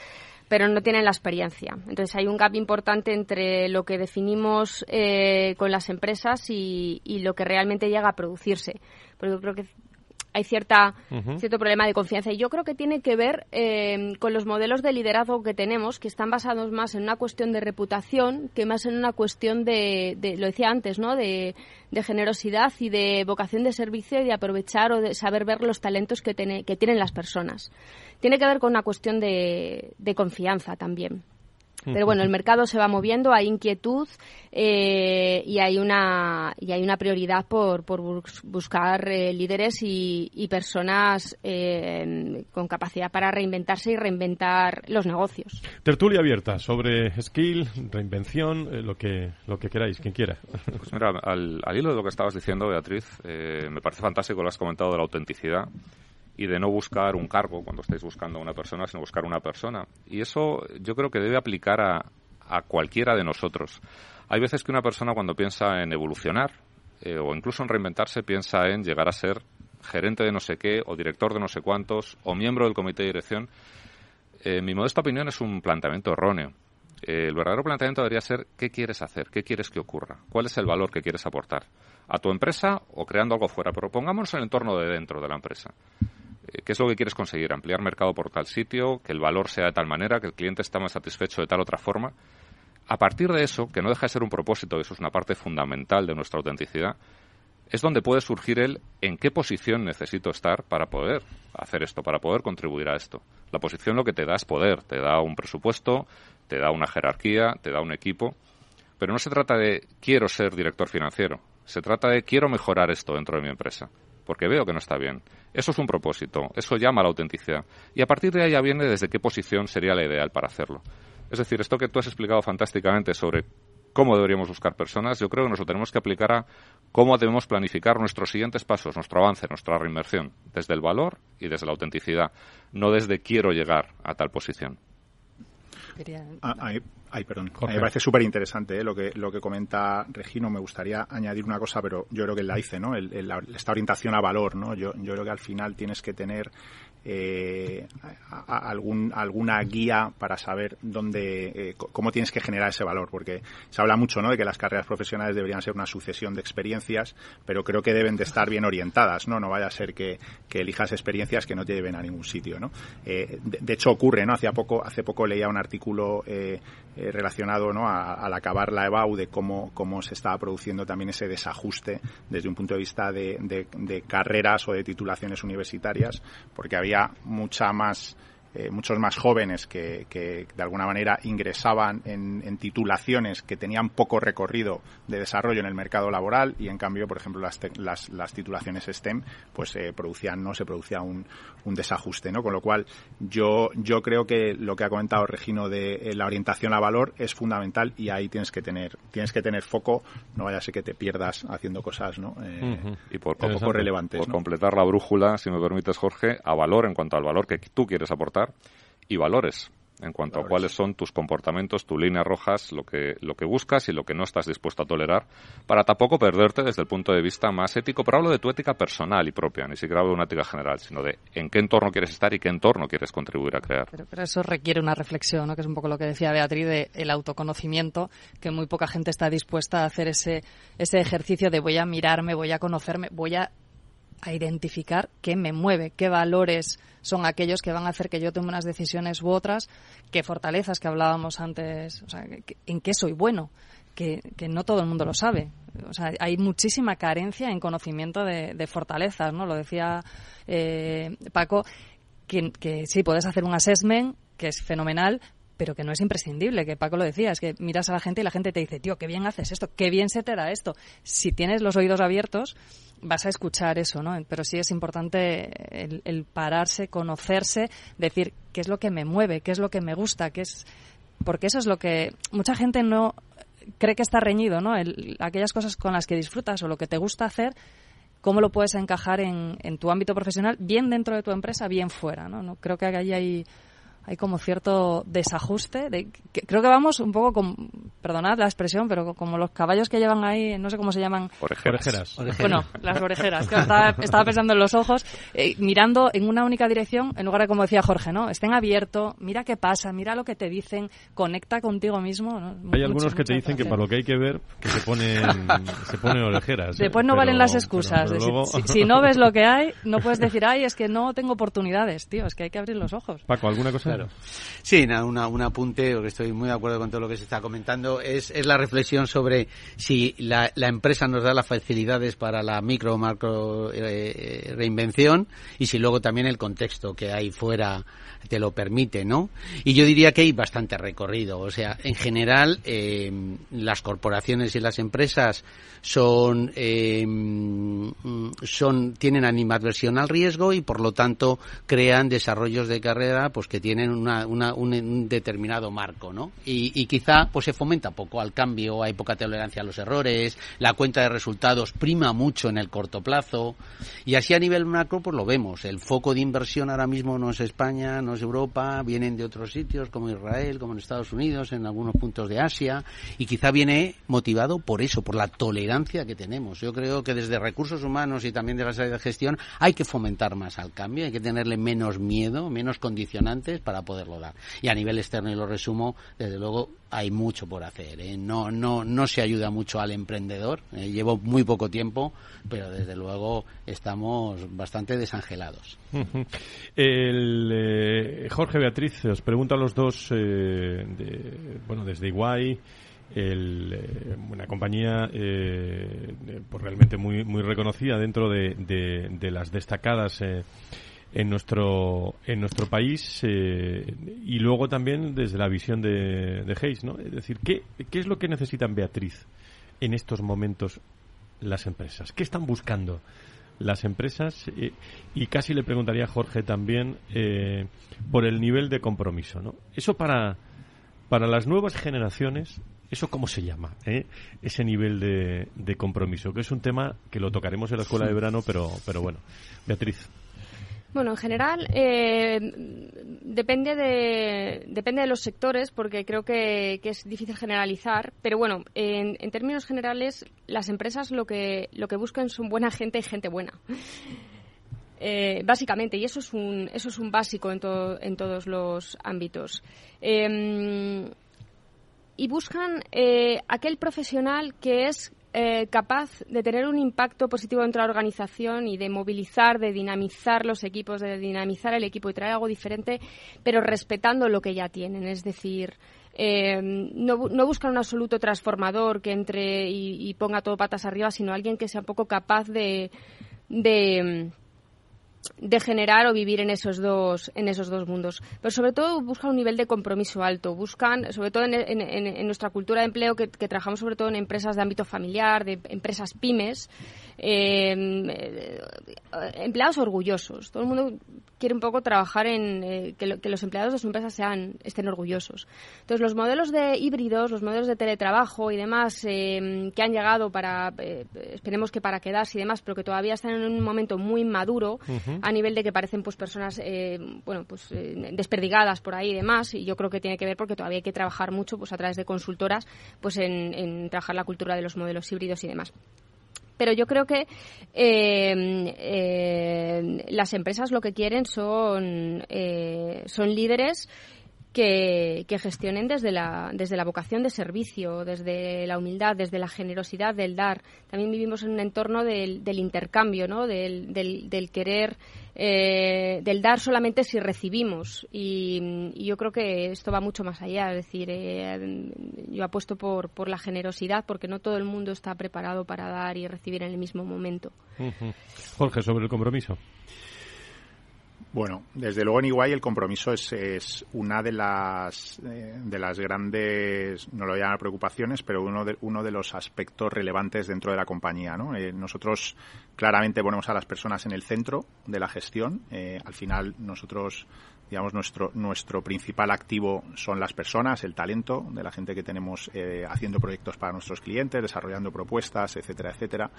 pero no tienen la experiencia. Entonces hay un gap importante entre lo que definimos eh, con las empresas y, y, lo que realmente llega a producirse. Porque yo creo que hay cierta, cierto problema de confianza. Y yo creo que tiene que ver eh, con los modelos de liderazgo que tenemos, que están basados más en una cuestión de reputación que más en una cuestión de, lo decía antes, ¿no? De, generosidad y de vocación de servicio y de aprovechar o de saber ver los talentos que, que tienen las personas. Tiene que ver con una cuestión de confianza también. Pero bueno, el mercado se va moviendo, hay inquietud eh, y hay una y hay una prioridad por, por buscar eh, líderes y, personas eh, con capacidad para reinventarse y reinventar los negocios. Tertulia abierta sobre skill, reinvención, lo que lo que queráis, quien quiera. Pues mira, al, al hilo de lo que estabas diciendo, Beatriz, me parece fantástico lo has comentado de la autenticidad y de no buscar un cargo cuando estáis buscando a una persona, sino buscar una persona. Y eso yo creo que debe aplicar a, a cualquiera de nosotros. Hay veces que una persona cuando piensa en evolucionar eh, o incluso en reinventarse piensa en llegar a ser gerente de no sé qué o director de no sé cuántos o miembro del comité de dirección. Eh, mi modesta opinión es un planteamiento erróneo. Eh, el verdadero planteamiento debería ser qué quieres hacer, qué quieres que ocurra, cuál es el valor que quieres aportar a tu empresa o creando algo fuera. Pero pongámonos en el entorno de dentro de la empresa. Eh, ¿Qué es lo que quieres conseguir? ¿Ampliar mercado por tal sitio? ¿Que el valor sea de tal manera? ¿Que el cliente está más satisfecho de tal otra forma? A partir de eso, que no deja de ser un propósito, eso es una parte fundamental de nuestra autenticidad, es donde puede surgir el en qué posición necesito estar para poder hacer esto, para poder contribuir a esto. La posición lo que te da es poder, te da un presupuesto, te da una jerarquía, te da un equipo, pero no se trata de quiero ser director financiero, se trata de quiero mejorar esto dentro de mi empresa porque veo que no está bien. Eso es un propósito, eso llama a la autenticidad. Y a partir de ahí ya viene desde qué posición sería la ideal para hacerlo. Es decir, esto que tú has explicado fantásticamente sobre cómo deberíamos buscar personas, yo creo que nos lo tenemos que aplicar a cómo debemos planificar nuestros siguientes pasos, nuestro avance, nuestra reinversión, desde el valor y desde la autenticidad, no desde quiero llegar a tal posición. Ah, ay, perdón. me parece súper interesante ¿eh? lo, que, lo que comenta Regino. Me gustaría añadir una cosa, pero yo creo que la hice, ¿no? esta orientación a valor, ¿no? Yo, yo creo que al final tienes que tener eh, algún, alguna guía para saber dónde, eh, cómo tienes que generar ese valor, porque se habla mucho ¿no? de que las carreras profesionales deberían ser una sucesión de experiencias, pero creo que deben de estar bien orientadas, ¿no? No vaya a ser que, elijas experiencias que no te lleven a ningún sitio, ¿no? Eh, de, hecho ocurre, ¿no? Hace poco, hace poco leía un artículo eh, relacionado, ¿no? al acabar la EBAU de cómo, cómo se estaba produciendo también ese desajuste desde un punto de vista de, de carreras o de titulaciones universitarias, porque había mucha más eh, muchos más jóvenes que, de alguna manera ingresaban en, titulaciones que tenían poco recorrido de desarrollo en el mercado laboral y en cambio, por ejemplo, las, las, titulaciones STEM pues eh, producían, no se producía un, un, desajuste, ¿no? Con lo cual yo, yo creo que lo que ha comentado Regino de eh, la orientación a valor es fundamental y ahí tienes que tener, tienes que tener foco, no vaya a ser que te pierdas haciendo cosas, ¿no? Y por, poco relevantes. Por completar la brújula, si me permites, Jorge, a valor en cuanto al valor que tú quieres aportar y valores en cuanto a cuáles son tus comportamientos, tus líneas rojas, lo que, lo que buscas y lo que no estás dispuesto a tolerar, para tampoco perderte desde el punto de vista más ético, pero hablo de tu ética personal y propia, ni siquiera hablo de una ética general, sino de en qué entorno quieres estar y qué entorno quieres contribuir a crear. Pero, eso requiere una reflexión, ¿no? que es un poco lo que decía Beatriz, de el autoconocimiento, que muy poca gente está dispuesta a hacer ese, ese ejercicio de voy a mirarme, voy a conocerme, voy a a identificar qué me mueve, qué valores son aquellos que van a hacer que yo tome unas decisiones u otras, qué fortalezas que hablábamos antes, o sea, en qué soy bueno, que, no todo el mundo lo sabe. O sea, hay muchísima carencia en conocimiento de, fortalezas, ¿no? Lo decía eh, Paco, que, que sí, puedes hacer un assessment, que es fenomenal, pero que no es imprescindible, que Paco lo decía, es que miras a la gente y la gente te dice, tío, qué bien haces esto, qué bien se te da esto. Si tienes los oídos abiertos, vas a escuchar eso, ¿no? Pero sí es importante el, pararse, conocerse, decir qué es lo que me mueve, qué es lo que me gusta, qué es... Porque eso es lo que mucha gente no cree que está reñido, ¿no? aquellas cosas con las que disfrutas o lo que te gusta hacer, cómo lo puedes encajar en, en tu ámbito profesional, bien dentro de tu empresa, bien fuera, ¿no? no creo que allí hay hay como cierto desajuste. De, creo que vamos un poco con, perdonad la expresión, pero como los caballos que llevan ahí, no sé cómo se llaman. Orejeras. Bueno, las orejeras. Que estaba, pensando en los ojos, eh, mirando en una única dirección, en lugar de como decía Jorge, ¿no? Estén abiertos, mira qué pasa, mira lo que te dicen, conecta contigo mismo. Hay algunos que te dicen que para lo que hay que ver, que se ponen, se ponen orejeras. ¿eh? Después no valen las excusas. si, no ves lo que hay, no puedes decir, ay, es que no tengo oportunidades, tío, es que hay que abrir los ojos. Paco, ¿alguna cosa? Sí, una, un apunte, porque estoy muy de acuerdo con todo lo que se está comentando, es, es la reflexión sobre si la, la empresa nos da las facilidades para la micro o macro eh, reinvención y si luego también el contexto que hay fuera te lo permite, ¿no? Y yo diría que hay bastante recorrido. O sea, en general, eh, las corporaciones y las empresas son, eh, son, tienen animadversión al riesgo y por lo tanto crean desarrollos de carrera pues que tienen una, una, un, determinado marco, ¿no? Y, y, quizá pues se fomenta poco al cambio, hay poca tolerancia a los errores, la cuenta de resultados prima mucho en el corto plazo y así a nivel macro pues lo vemos. El foco de inversión ahora mismo no es España, es Europa, vienen de otros sitios como Israel, como en Estados Unidos, en algunos puntos de Asia y quizá viene motivado por eso, por la tolerancia que tenemos. Yo creo que desde recursos humanos y también de las áreas de gestión hay que fomentar más al cambio, hay que tenerle menos miedo, menos condicionantes para poderlo dar. Y a nivel externo, y lo resumo, desde luego hay mucho por hacer. ¿eh? No, no, no se ayuda mucho al emprendedor. ¿eh? llevo muy poco tiempo, pero desde luego estamos bastante desangelados. El, eh, Jorge Beatriz, os pregunto a los dos, de, bueno, desde Iguay, el, una compañía pues realmente muy, muy reconocida dentro de, de las destacadas en nuestro en nuestro país eh, y luego también desde la visión de, de Hayes, ¿no? Es decir, ¿qué, ¿qué es lo que necesitan Beatriz en estos momentos las empresas? ¿Qué están buscando las empresas? Eh, y casi le preguntaría a Jorge también eh, por el nivel de compromiso, ¿no? Eso para para las nuevas generaciones, ¿eso cómo se llama? Ese nivel de, de compromiso, que es un tema que lo tocaremos en la escuela de verano, pero, pero bueno. Beatriz. Bueno, en general eh, depende de depende de los sectores porque creo que, es difícil generalizar, pero bueno, en, términos generales las empresas lo que lo que buscan son buena gente y gente buena. Eh, básicamente, y eso es un, eso es un básico en, en todos los ámbitos. Em, y buscan eh, aquel profesional que es eh, capaz de tener un impacto positivo dentro de la organización y de movilizar, de dinamizar los equipos, de dinamizar el equipo y traer algo diferente, pero respetando lo que ya tienen. Es decir, eh, no, no, buscan un absoluto transformador que entre y, ponga todo patas arriba, sino alguien que sea un poco capaz de, de de generar o vivir en esos dos en esos dos mundos. Pero sobre todo buscan un nivel de compromiso alto. Buscan sobre todo en, nuestra cultura de empleo que, trabajamos sobre todo en empresas de ámbito familiar de empresas pymes eh, empleados orgullosos. Todo el mundo quiere un poco trabajar en eh, que, los empleados de su empresa sean estén orgullosos. Entonces los modelos de híbridos los modelos de teletrabajo y demás eh, que han llegado para esperemos que para quedarse y demás pero que todavía están en un momento muy maduro a nivel de que parecen pues personas eh, bueno pues eh, desperdigadas por ahí y demás y yo creo que tiene que ver porque todavía hay que trabajar mucho pues a través de consultoras pues en, trabajar la cultura de los modelos híbridos y demás. Pero yo creo que eh, las empresas lo que quieren son son líderes que, gestionen desde la, desde la vocación de servicio, desde la humildad, desde la generosidad del dar. También vivimos en un entorno del, intercambio, ¿no? del, del, querer, eh, del dar solamente si recibimos. Y, yo creo que esto va mucho más allá. Es decir, eh, yo apuesto por, por la generosidad porque no todo el mundo está preparado para dar y recibir en el mismo momento. Jorge, sobre el compromiso. Bueno, desde luego en Iguay el compromiso es, es una de las, eh, de las grandes, no lo llaman preocupaciones, pero uno de, uno de los aspectos relevantes dentro de la compañía. ¿no? Eh, nosotros claramente ponemos a las personas en el centro de la gestión. Eh, al final nosotros digamos, nuestro, nuestro principal activo son las personas, el talento de la gente que tenemos haciendo proyectos para nuestros clientes, desarrollando propuestas, etcétera, etcétera.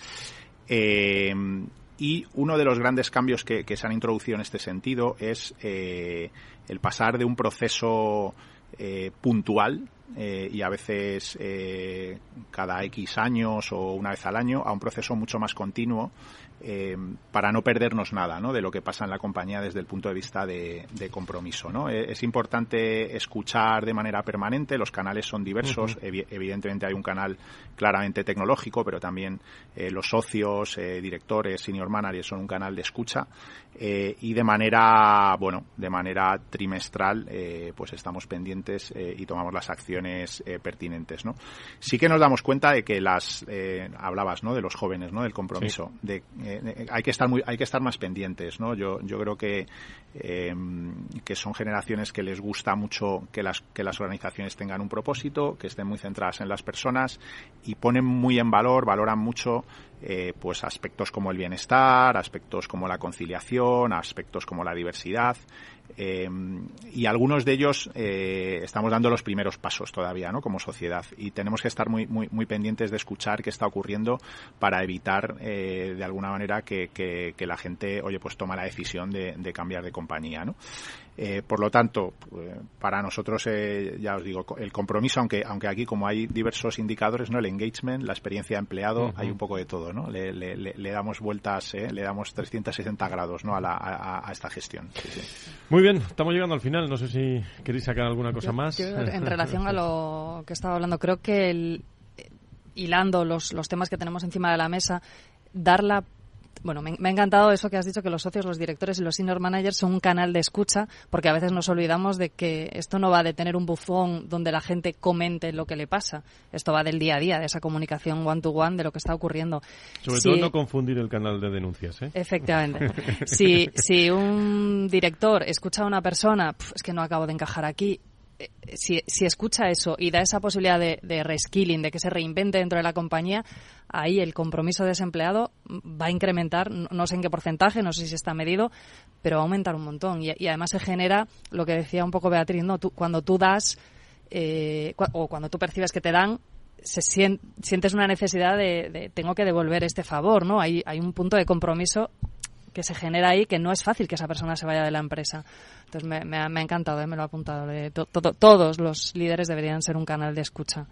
Y uno de los grandes cambios que, se han introducido en este sentido es eh, el pasar de un proceso eh, puntual eh, y a veces cada X años o una vez al año a un proceso mucho más continuo eh, para no perdernos nada ¿no? de lo que pasa en la compañía desde el punto de vista de, compromiso. ¿no? Eh, es importante escuchar de manera permanente, los canales son diversos, evidentemente hay un canal claramente tecnológico, pero también eh, los socios, directores, senior managers son un canal de escucha y de manera, bueno, de manera trimestral pues estamos pendientes y tomamos las acciones pertinentes. ¿no? Sí que nos damos cuenta de que las, hablabas ¿no? de los jóvenes, ¿no? del compromiso, de eh, hay que estar muy, hay que estar más pendientes, ¿no? Yo, yo creo que, eh, que son generaciones que les gusta mucho que las, que las organizaciones tengan un propósito, que estén muy centradas en las personas y ponen muy en valor, valoran mucho eh, pues aspectos como el bienestar, aspectos como la conciliación, aspectos como la diversidad. Eh, y algunos de ellos eh, estamos dando los primeros pasos todavía, ¿no? Como sociedad y tenemos que estar muy muy muy pendientes de escuchar qué está ocurriendo para evitar de alguna manera que, que, la gente, oye, pues toma la decisión de, de cambiar de compañía, ¿no? Eh, por lo tanto, eh, para nosotros, eh, ya os digo, el compromiso, aunque, aunque aquí como hay diversos indicadores, ¿no? El engagement, la experiencia de empleado, hay un poco de todo, ¿no? Le, damos vueltas, le damos 360 grados, ¿no? A, esta gestión. Muy bien, estamos llegando al final. No sé si queréis sacar alguna cosa más. en relación a lo que estaba hablando, creo que el, hilando los, los temas que tenemos encima de la mesa, dar la bueno, me, ha encantado eso que has dicho, que los socios, los directores y los senior managers son un canal de escucha, porque a veces nos olvidamos de que esto no va de tener un buzón donde la gente comente lo que le pasa. Esto va del día a día, de esa comunicación one-to-one, de lo que está ocurriendo. Sobre todo no confundir el canal de denuncias, ¿eh? Efectivamente. si, si un director escucha a una persona, es que no acabo de encajar aquí, si, si, escucha eso y da esa posibilidad de, de, reskilling, de que se reinvente dentro de la compañía, ahí el compromiso desempleado va a incrementar, no sé en qué porcentaje, no sé si está medido, pero va a aumentar un montón. Y, además se genera lo que decía un poco Beatriz, ¿no? cuando tú das eh, o cuando tú percibes que te dan, se sientes una necesidad de, de, tengo que devolver este favor, ¿no? Hay, hay un punto de compromiso que se genera ahí que no es fácil que esa persona se vaya de la empresa. Entonces me, ha, encantado, ¿eh? me lo ha apuntado. todos los líderes deberían ser un canal de escucha.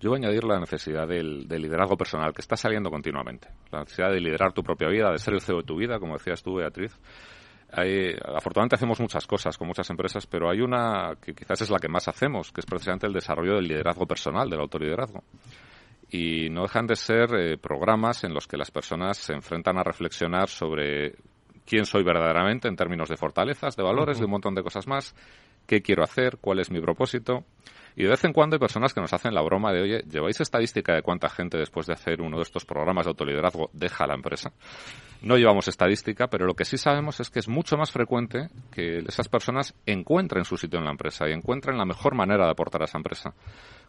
Yo voy a añadir la necesidad del, liderazgo personal, que está saliendo continuamente. La necesidad de liderar tu propia vida, de ser el CEO de tu vida, como decías tú, Beatriz. afortunadamente hacemos muchas cosas con muchas empresas, pero hay una que quizás es la que más hacemos, que es precisamente el desarrollo del liderazgo personal, del autoliderazgo y no dejan de ser eh, programas en los que las personas se enfrentan a reflexionar sobre quién soy verdaderamente en términos de fortalezas, de valores, de un montón de cosas más, qué quiero hacer, cuál es mi propósito. Y de vez en cuando hay personas que nos hacen la broma de, oye, ¿lleváis estadística de cuánta gente después de hacer uno de estos programas de autoliderazgo deja la empresa? No llevamos estadística, pero lo que sí sabemos es que es mucho más frecuente que esas personas encuentren su sitio en la empresa y encuentren la mejor manera de aportar a esa empresa.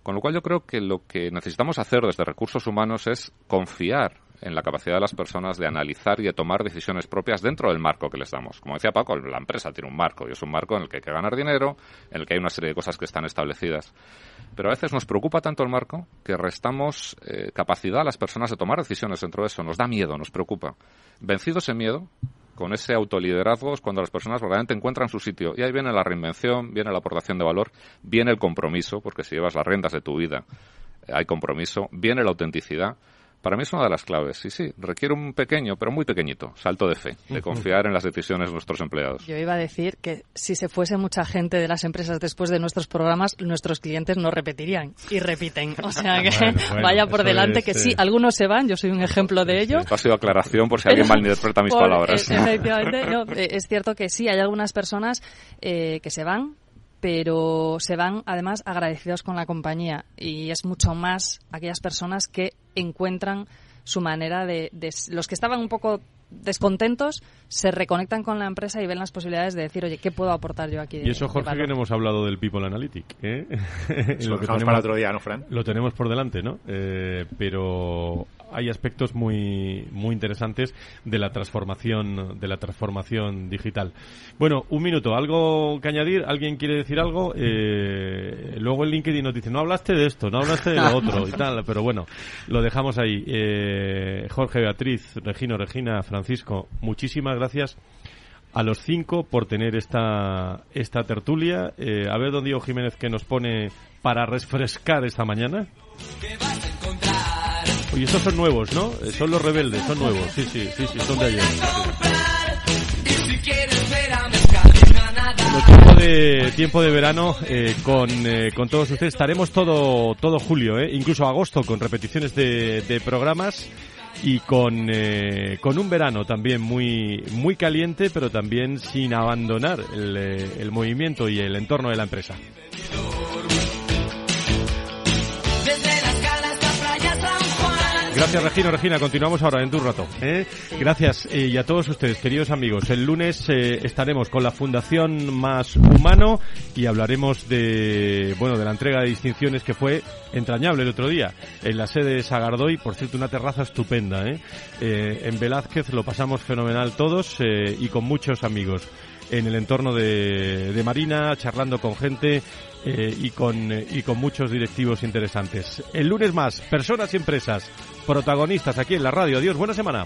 Con lo cual yo creo que lo que necesitamos hacer desde recursos humanos es confiar en la capacidad de las personas de analizar y de tomar decisiones propias dentro del marco que les damos. Como decía Paco, la empresa tiene un marco y es un marco en el que hay que ganar dinero, en el que hay una serie de cosas que están establecidas. Pero a veces nos preocupa tanto el marco que restamos eh, capacidad a las personas de tomar decisiones dentro de eso. Nos da miedo, nos preocupa. Vencido ese miedo, con ese autoliderazgo es cuando las personas realmente encuentran su sitio. Y ahí viene la reinvención, viene la aportación de valor, viene el compromiso, porque si llevas las rentas de tu vida hay compromiso, viene la autenticidad, Para mí es una de las claves. Y sí, requiere un pequeño, pero muy pequeñito, salto de fe, de confiar en las decisiones de nuestros empleados. Yo iba a decir que si se fuese mucha gente de las empresas después de nuestros programas, nuestros clientes no repetirían y repiten. O sea que vaya por delante que sí, eh, algunos se van, yo soy un ejemplo de ello. ha sido aclaración por si alguien malinterpreta mis palabras. Eh, efectivamente, eh, es cierto que sí, hay algunas personas que se van pero se van además agradecidos con la compañía y es mucho más aquellas personas que encuentran su manera de, los que estaban un poco descontentos se reconectan con la empresa y ven las posibilidades de decir, oye, ¿qué puedo aportar yo aquí? y eso, Jorge, que no hemos hablado del People Analytic. ¿eh? lo, que tenemos, para otro día, ¿no, Fran? Lo tenemos por delante, ¿no? Eh, pero hay aspectos muy muy interesantes de la transformación de la transformación digital. Bueno, un minuto, algo que añadir, alguien quiere decir algo, eh, luego el LinkedIn nos dice no hablaste de esto, no hablaste de lo otro y tal, pero bueno, lo dejamos ahí. Eh, Jorge, Beatriz, Regino, Regina, Francisco, muchísimas gracias a los cinco por tener esta esta tertulia. Eh, a ver, don Diego Jiménez, que nos pone para refrescar esta mañana. Y estos son nuevos, ¿no? Eh, son los rebeldes, son nuevos. Sí, sí, sí, sí, son de ayer. tiempo de, tiempo de verano eh, con, eh, con todos ustedes. Estaremos todo, todo julio, eh, incluso agosto, con repeticiones de, programas y con, con un verano también muy, muy caliente, pero también sin abandonar el movimiento y el entorno de la empresa. Gracias, Regina. Regina, continuamos ahora en tu rato. ¿eh? Gracias eh, y a todos ustedes, queridos amigos. El lunes eh, estaremos con la Fundación Más Humano y hablaremos de, bueno, de la entrega de distinciones que fue entrañable el otro día en la sede de Sagardoy. Por cierto, una terraza estupenda. en Velázquez lo pasamos fenomenal todos y con muchos amigos en el entorno de, Marina, charlando con gente eh, y, con, y con muchos directivos interesantes. El lunes más, personas y empresas, protagonistas aquí en la radio. Adiós, buena semana.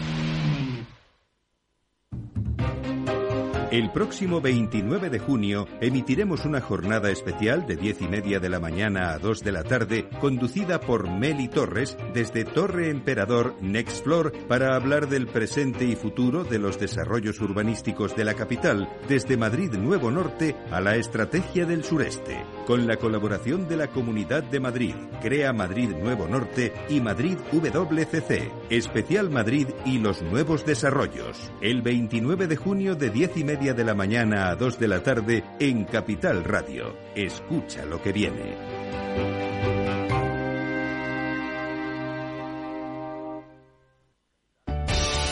El próximo 29 de junio emitiremos una jornada especial de 10 y media de la mañana a 2 de la tarde, conducida por Meli Torres desde Torre Emperador Next Floor para hablar del presente y futuro de los desarrollos urbanísticos de la capital, desde Madrid Nuevo Norte a la estrategia del sureste, con la colaboración de la Comunidad de Madrid, Crea Madrid Nuevo Norte y Madrid WCC, Especial Madrid y los nuevos desarrollos. El 29 de junio de 10 y de la mañana a 2 de la tarde en Capital Radio. Escucha lo que viene.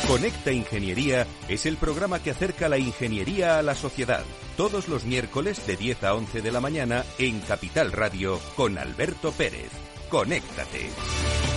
Conecta Ingeniería es el programa que acerca la ingeniería a la sociedad. Todos los miércoles de 10 a 11 de la mañana en Capital Radio con Alberto Pérez. Conéctate.